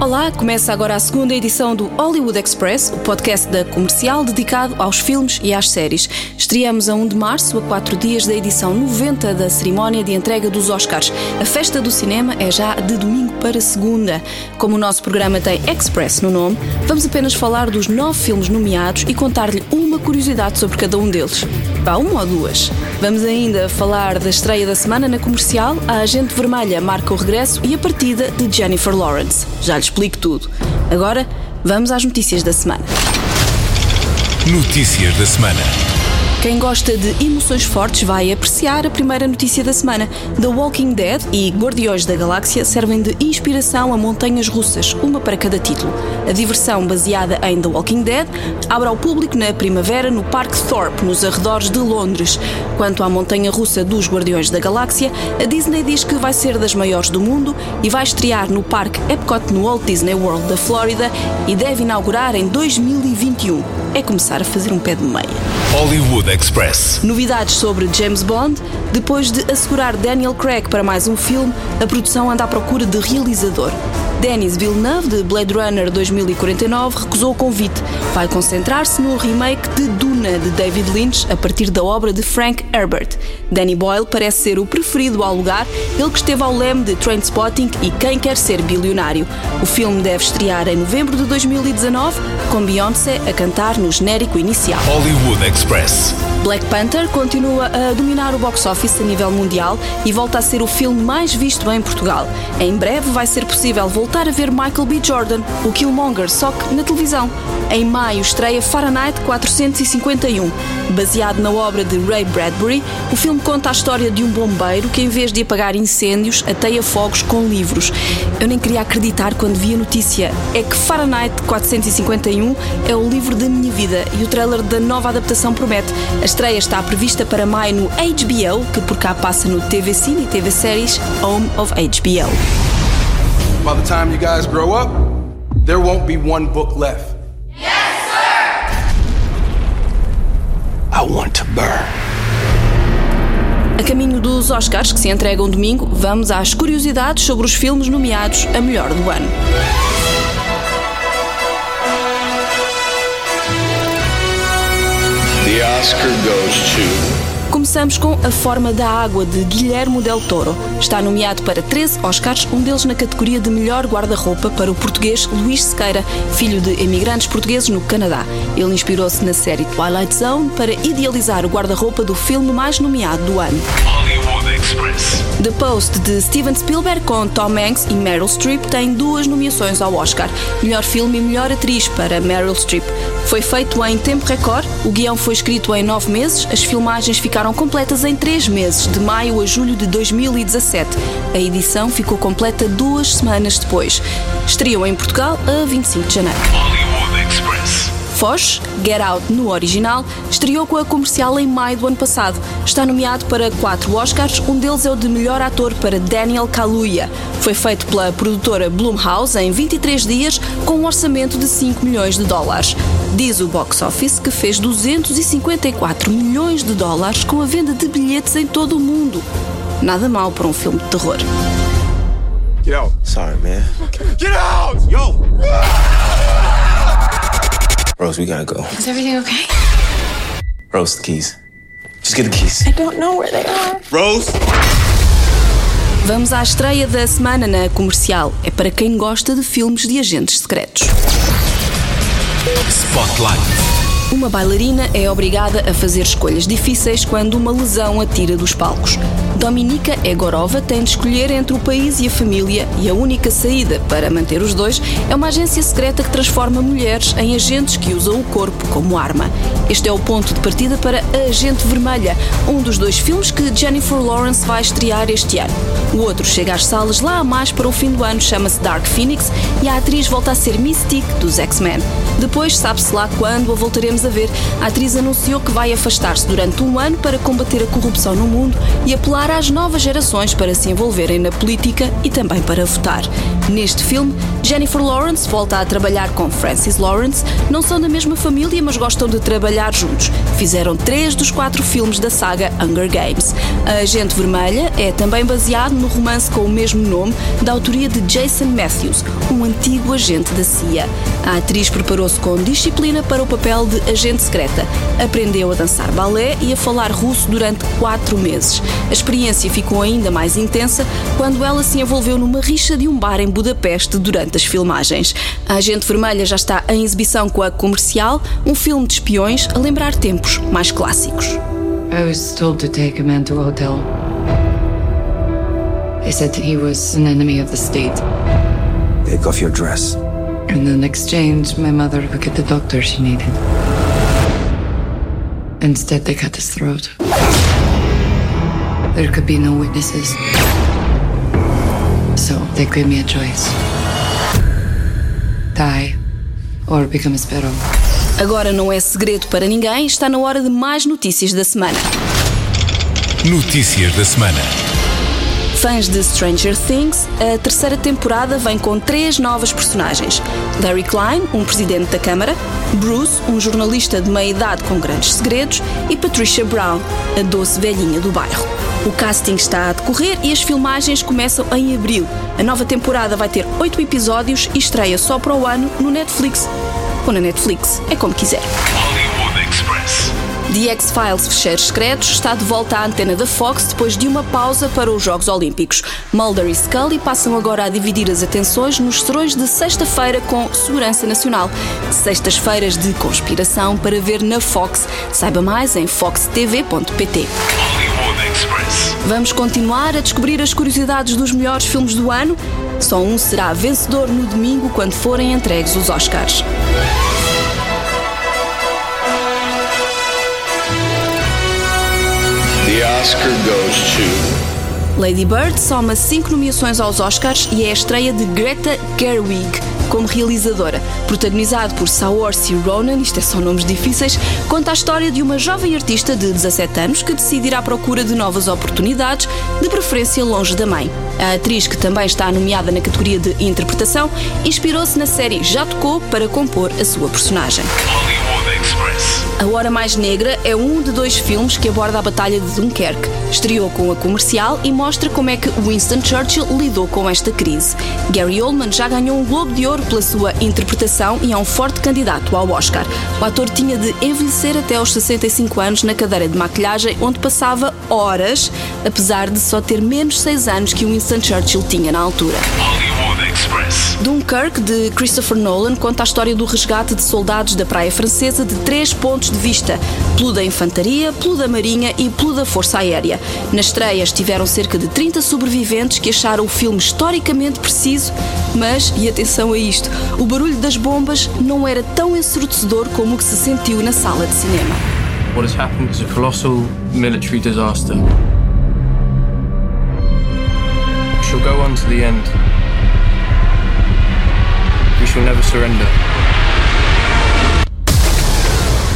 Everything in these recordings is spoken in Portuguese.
Olá, começa agora a segunda edição do Hollywood Express, o podcast da comercial dedicado aos filmes e às séries. Estreamos a 1 de março, a quatro dias da edição 90 da cerimónia de entrega dos Oscars. A festa do cinema é já de domingo para segunda. Como o nosso programa tem Express no nome, vamos apenas falar dos nove filmes nomeados e contar-lhe uma curiosidade sobre cada um deles. Vá, uma ou duas. Vamos ainda falar da estreia da semana na comercial, a Agente Vermelha marca o regresso e a partida de Jennifer Lawrence. Já lhe explico tudo. Agora, vamos às notícias da semana. Notícias da semana. Quem gosta de emoções fortes vai apreciar a primeira notícia da semana. The Walking Dead e Guardiões da Galáxia servem de inspiração a montanhas russas, uma para cada título. A diversão baseada em The Walking Dead abre ao público na primavera no Parque Thorpe, nos arredores de Londres. Quanto à montanha russa dos Guardiões da Galáxia, a Disney diz que vai ser das maiores do mundo e vai estrear no Parque Epcot no Walt Disney World da Flórida e deve inaugurar em 2021. É começar a fazer um pé de meia. Hollywood Express. Novidades sobre James Bond. Depois de assegurar Daniel Craig para mais um filme, a produção anda à procura de realizador. Denis Villeneuve, de Blade Runner 2049, recusou o convite. Vai concentrar-se no remake de Duna, de David Lynch, a partir da obra de Frank Herbert. Danny Boyle parece ser o preferido ao lugar, ele que esteve ao leme de Trainspotting e Quem Quer Ser Bilionário. O filme deve estrear em novembro de 2019, com Beyoncé a cantar no genérico inicial. Hollywood Express. Black Panther continua a dominar o box office a nível mundial e volta a ser o filme mais visto em Portugal. Em breve vai ser possível voltar a ver Michael B. Jordan, o Killmonger, só que na televisão. Em maio estreia Fahrenheit 451. Baseado na obra de Ray Bradbury, o filme conta a história de um bombeiro que, em vez de apagar incêndios, ateia fogos com livros. Eu nem queria acreditar quando vi a notícia. É que Fahrenheit 451 é o livro da minha vida e o trailer da nova adaptação promete. A estreia está prevista para maio no HBO, que por cá passa no TV Cine e TV Series Home of HBO. By the time you guys grow up, there won't be one book left. I want to burn. A caminho dos Oscars, que se entregam domingo, vamos às curiosidades sobre os filmes nomeados a melhor do ano. The Oscar goes to. Começamos com A Forma da Água, de Guilhermo Del Toro. Está nomeado para 13 Oscars, um deles na categoria de melhor guarda-roupa para o português Luís Sequeira, filho de emigrantes portugueses no Canadá. Ele inspirou-se na série Twilight Zone para idealizar o guarda-roupa do filme mais nomeado do ano. Hollywood Express. The Post, de Steven Spielberg, com Tom Hanks e Meryl Streep, tem duas nomeações ao Oscar: melhor filme e melhor atriz para Meryl Streep. Foi feito em tempo recorde, o guião foi escrito em nove meses, as filmagens ficaram completas em três meses, de maio a julho de 2017. A edição ficou completa duas semanas depois. Estreou em Portugal a 25 de janeiro. Foz, Get Out no original, estreou com a comercial em maio do ano passado. Está nomeado para quatro Oscars, um deles é o de melhor ator para Daniel Kaluuya. Foi feito pela produtora Blumhouse em 23 dias, com um orçamento de 5 milhões de dólares. Diz o box office que fez 254 milhões de dólares com a venda de bilhetes em todo o mundo. Nada mal para um filme de terror. Get out. Sorry, man. Get out! Yo! Rose, we gotta go. Is everything okay? Rose, the keys. Just get the keys. I don't know where they are. Rose? Vamos à estreia da semana na comercial. É para quem gosta de filmes de agentes secretos. Spotlight. Uma bailarina é obrigada a fazer escolhas difíceis quando uma lesão a tira dos palcos. Dominika Egorova tem de escolher entre o país e a família e a única saída para manter os dois é uma agência secreta que transforma mulheres em agentes que usam o corpo como arma. Este é o ponto de partida para A Agente Vermelha, um dos dois filmes que Jennifer Lawrence vai estrear este ano. O outro chega às salas lá a mais para o fim do ano, chama-se Dark Phoenix e a atriz volta a ser Mystique dos X-Men. Depois, sabe-se lá quando a voltaremos a ver, a atriz anunciou que vai afastar-se durante um ano para combater a corrupção no mundo e apelar as novas gerações para se envolverem na política e também para votar. Neste filme, Jennifer Lawrence volta a trabalhar com Francis Lawrence. Não são da mesma família, mas gostam de trabalhar juntos. Fizeram três dos quatro filmes da saga Hunger Games. A Agente Vermelha é também baseado no romance com o mesmo nome, da autoria de Jason Matthews, um antigo agente da CIA. A atriz preparou-se com disciplina para o papel de agente secreta. Aprendeu a dançar balé e a falar russo durante quatro meses. A experiência ficou ainda mais intensa quando ela se envolveu numa rixa de um bar em Budapeste durante as filmagens. A Agente Vermelha já está em exibição com a Comercial, um filme de espiões a lembrar tempos mais clássicos. I was told to take a man to a hotel. They said he was an enemy of the state. Take off your dress. And in exchange, my mother would get the doctor she needed. Instead, they cut his throat. There could be no witnesses. So they gave me a choice die or become a sparrow. Agora não é segredo para ninguém, está na hora de mais notícias da semana. Notícias da semana. Fãs de Stranger Things, a terceira temporada vem com três novas personagens: Larry Klein, um presidente da Câmara, Bruce, um jornalista de meia idade com grandes segredos, e Patricia Brown, a doce velhinha do bairro. O casting está a decorrer e as filmagens começam em abril. A nova temporada vai ter oito episódios e estreia só para o ano no Netflix. Ou na Netflix, é como quiser. Hollywood Express. The X-Files Fecheiros Secretos está de volta à antena da Fox depois de uma pausa para os Jogos Olímpicos. Mulder e Scully passam agora a dividir as atenções nos serões de sexta-feira com Segurança Nacional. Sextas-feiras de conspiração para ver na Fox. Saiba mais em foxtv.pt. Vamos continuar a descobrir as curiosidades dos melhores filmes do ano. Só um será vencedor no domingo quando forem entregues os Oscars. Oscar goes to. Lady Bird soma cinco nomeações aos Oscars e é a estreia de Greta Gerwig como realizadora. Protagonizado por Saoirse Ronan, isto é só nomes difíceis, conta a história de uma jovem artista de 17 anos que decide ir à procura de novas oportunidades, de preferência longe da mãe. A atriz, que também está nomeada na categoria de interpretação, inspirou-se na série Já Tocou para compor a sua personagem. A Hora Mais Negra é um de dois filmes que aborda a Batalha de Dunkerque. Estreou com a comercial e mostra como é que Winston Churchill lidou com esta crise. Gary Oldman já ganhou um Globo de Ouro pela sua interpretação e é um forte candidato ao Oscar. O ator tinha de envelhecer até aos 65 anos na cadeira de maquilhagem, onde passava horas, apesar de só ter menos 6 anos que Winston Churchill tinha na altura. Express. Dunkirk, de Christopher Nolan, conta a história do resgate de soldados da praia francesa de três pontos de vista: pelo da infantaria, pelo da marinha e pelo da força aérea. Na estreia estiveram cerca de 30 sobreviventes que acharam o filme historicamente preciso, mas, e atenção a isto, o barulho das bombas não era tão ensurdecedor como o que se sentiu na sala de cinema. What has happened is a colossal military disaster. We shall go on to the end. Shall never surrender.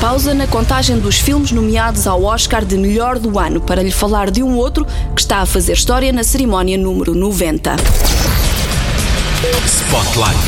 Pausa na contagem dos filmes nomeados ao Oscar de melhor do ano para lhe falar de um outro que está a fazer história na cerimónia número 90. Spotlight.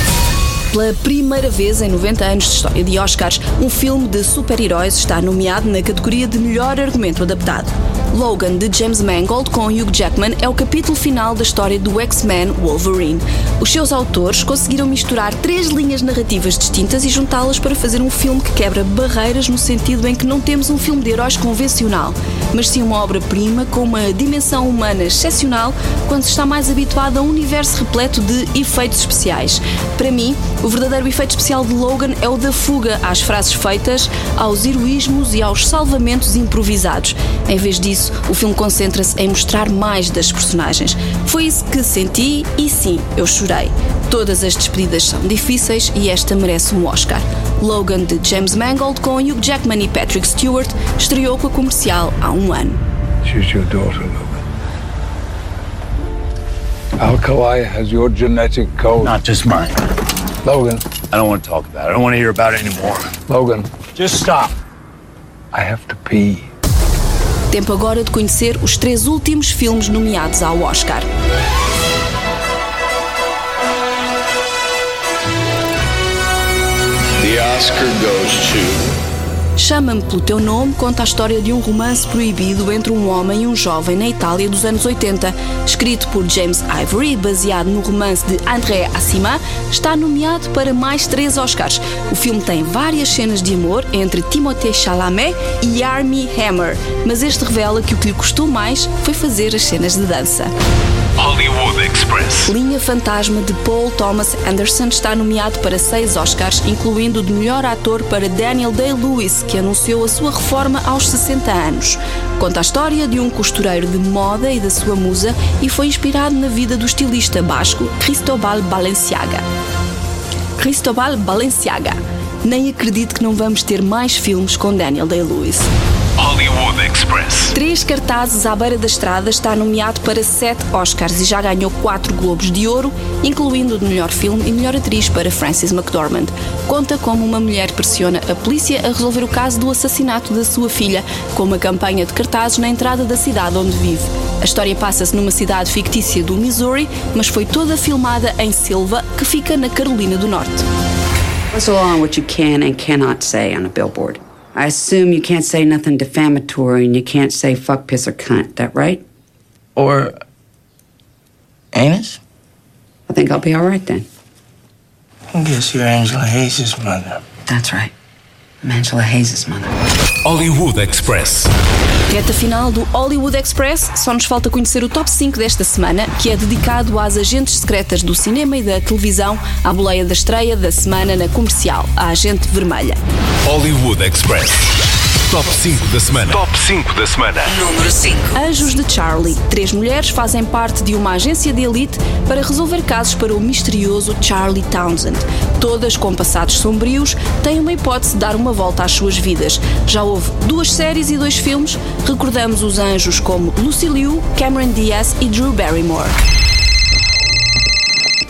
Pela primeira vez em 90 anos de história de Oscars, um filme de super-heróis está nomeado na categoria de melhor argumento adaptado. Logan, de James Mangold, com Hugh Jackman, é o capítulo final da história do X-Men Wolverine. Os seus autores conseguiram misturar três linhas narrativas distintas e juntá-las para fazer um filme que quebra barreiras no sentido em que não temos um filme de heróis convencional, mas sim uma obra-prima com uma dimensão humana excepcional quando se está mais habituado a um universo repleto de efeitos especiais. Para mim, o verdadeiro efeito especial de Logan é o da fuga às frases feitas, aos heroísmos e aos salvamentos improvisados. Em vez disso, o filme concentra-se em mostrar mais das personagens. Foi isso que senti e sim, eu chorei. Todas as despedidas são difíceis e esta merece um Oscar. Logan de James Mangold com Hugh Jackman e Patrick Stewart estreou com a comercial há um ano. She's your daughter, Logan. Alkali has your genetic code. Not just mine. Logan, I don't want to talk about it. I don't want to hear about it anymore. Logan, Just stop. I have to pee. Tempo agora de conhecer os três últimos filmes nomeados ao Oscar. The Oscar goes to. Chama-me pelo teu nome conta a história de um romance proibido entre um homem e um jovem na Itália dos anos 80. Escrito por James Ivory, baseado no romance de André Assima, está nomeado para mais três Oscars. O filme tem várias cenas de amor entre Timothée Chalamet e Armie Hammer, mas este revela que o que lhe custou mais foi fazer as cenas de dança. Hollywood Express. Linha Fantasma de Paul Thomas Anderson está nomeado para seis Oscars, incluindo o de melhor ator para Daniel Day-Lewis, que anunciou a sua reforma aos 60 anos. Conta a história de um costureiro de moda e da sua musa e foi inspirado na vida do estilista basco Cristobal Balenciaga. Cristobal Balenciaga. Nem acredito que não vamos ter mais filmes com Daniel Day-Lewis. Hollywood Express. Três cartazes à beira da estrada está nomeado para sete Oscars e já ganhou quatro Globos de Ouro, incluindo o de melhor filme e melhor atriz para Frances McDormand. Conta como uma mulher pressiona a polícia a resolver o caso do assassinato da sua filha, com uma campanha de cartazes na entrada da cidade onde vive. A história passa-se numa cidade fictícia do Missouri, mas foi toda filmada em Silva, que fica na Carolina do Norte. On what you can and cannot say on a billboard? I assume you can't say nothing defamatory and you can't say fuck, piss, or cunt. That right? Or anus? I think I'll be all right then. I guess you're Angela Hayes' mother. That's right. I'm Angela Hayes' mother. Hollywood Express. Reta final do Hollywood Express, só nos falta conhecer o top 5 desta semana, que é dedicado às agentes secretas do cinema e da televisão, à boleia da estreia da semana na comercial, a Agente Vermelha. Hollywood Express. Top 5 da semana. Top 5 da semana. Número 5. Anjos de Charlie. Três mulheres fazem parte de uma agência de elite para resolver casos para o misterioso Charlie Townsend. Todas com passados sombrios, têm uma hipótese de dar uma volta às suas vidas. Já houve duas séries e dois filmes. Recordamos os anjos como Lucy Liu, Cameron Diaz e Drew Barrymore.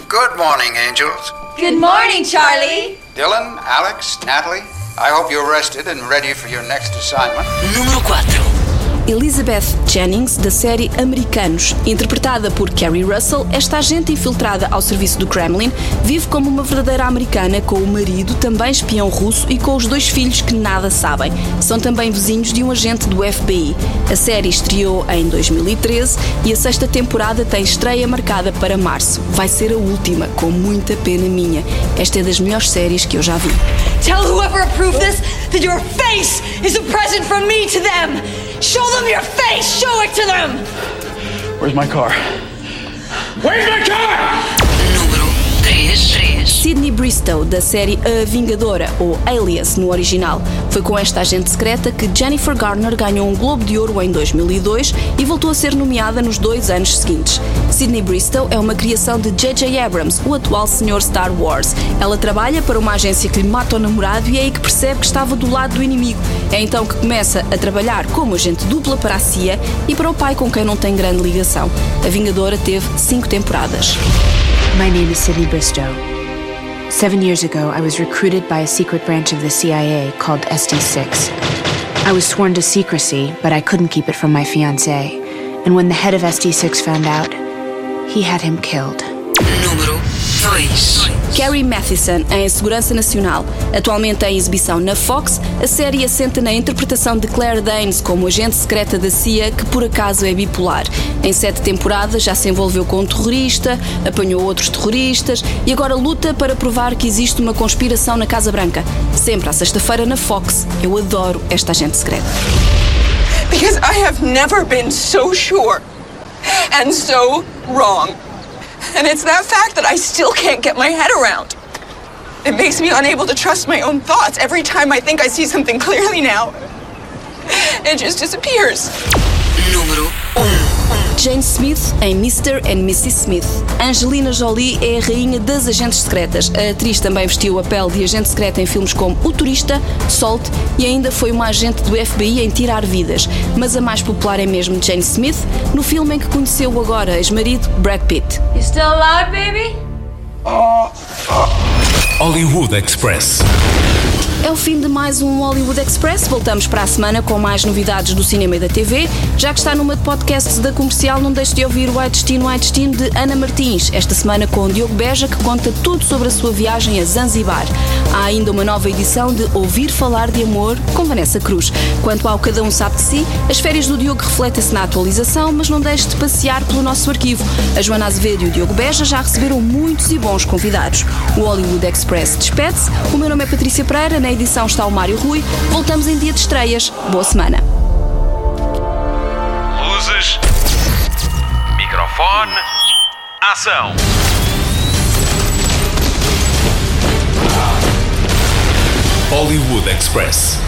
Good morning, angels. Good morning, Charlie. Dylan, Alex, Natalie. I hope you're rested and ready for your next assignment. Número 4. Elizabeth Jennings, da série Americanos. Interpretada por Carrie Russell, esta agente infiltrada ao serviço do Kremlin vive como uma verdadeira americana com o marido, também espião russo, e com os dois filhos que nada sabem. São também vizinhos de um agente do FBI. A série estreou em 2013 e a sexta temporada tem estreia marcada para março. Vai ser a última, com muita pena minha. Esta é das melhores séries que eu já vi. Tell whoever approved this that your face is a present from me to them. Show them your face. Show it to them. Where's my car? Where's my car? Número 3. Sidney Bristow, da série A Vingadora, ou Alias no original. Foi com esta agente secreta que Jennifer Garner ganhou um Globo de Ouro em 2002 e voltou a ser nomeada nos dois anos seguintes. Sidney Bristow é uma criação de J.J. Abrams, o atual senhor Star Wars. Ela trabalha para uma agência que lhe mata o namorado e é aí que percebe que estava do lado do inimigo. É então que começa a trabalhar como agente dupla para a CIA e para o pai com quem não tem grande ligação. A Vingadora teve cinco temporadas. My name is Sydney Bristow. Seven years ago, I was recruited by a secret branch of the CIA called SD6. I was sworn to secrecy, but I couldn't keep it from my fiance. And when the head of SD6 found out, he had him killed. Número 2. Carrie Mathison em Segurança Nacional. Atualmente em exibição na Fox, a série assenta na interpretação de Claire Danes como agente secreta da CIA que por acaso é bipolar. Em sete temporadas já se envolveu com um terrorista, apanhou outros terroristas e agora luta para provar que existe uma conspiração na Casa Branca. Sempre à sexta-feira na Fox. Eu adoro esta agente secreta. Because I have never been so sure and so wrong. And it's that fact that I still can't get my head around. It makes me unable to trust my own thoughts. Every time I think I see something clearly now, it just disappears. Número 1. Jane Smith em Mr. and Mrs. Smith. Angelina Jolie é a rainha das agentes secretas. A atriz também vestiu a pele de agente secreta em filmes como O Turista, Salt e ainda foi uma agente do FBI em Tirar Vidas. Mas a mais popular é mesmo Jane Smith, no filme em que conheceu o agora ex-marido Brad Pitt. You still alive, baby? Hollywood Express. É o fim de mais um Hollywood Express. Voltamos para a semana com mais novidades do cinema e da TV. Já que está numa de podcasts da comercial, não deixe de ouvir o Destino, White Destino de Ana Martins, esta semana com Diogo Beja, que conta tudo sobre a sua viagem a Zanzibar. Há ainda uma nova edição de Ouvir Falar de Amor com Vanessa Cruz. Quanto ao Cada Um Sabe de Si, as férias do Diogo refletem-se na atualização, mas não deixe de passear pelo nosso arquivo. A Joana Azevedo e o Diogo Beja já receberam muitos e bons convidados. O Hollywood Express despede-se. O meu nome é Patrícia Pereira, na edição está o Mário Rui. Voltamos em dia de estreias. Boa semana. Luzes. Microfone. Ação. Hollywood Express.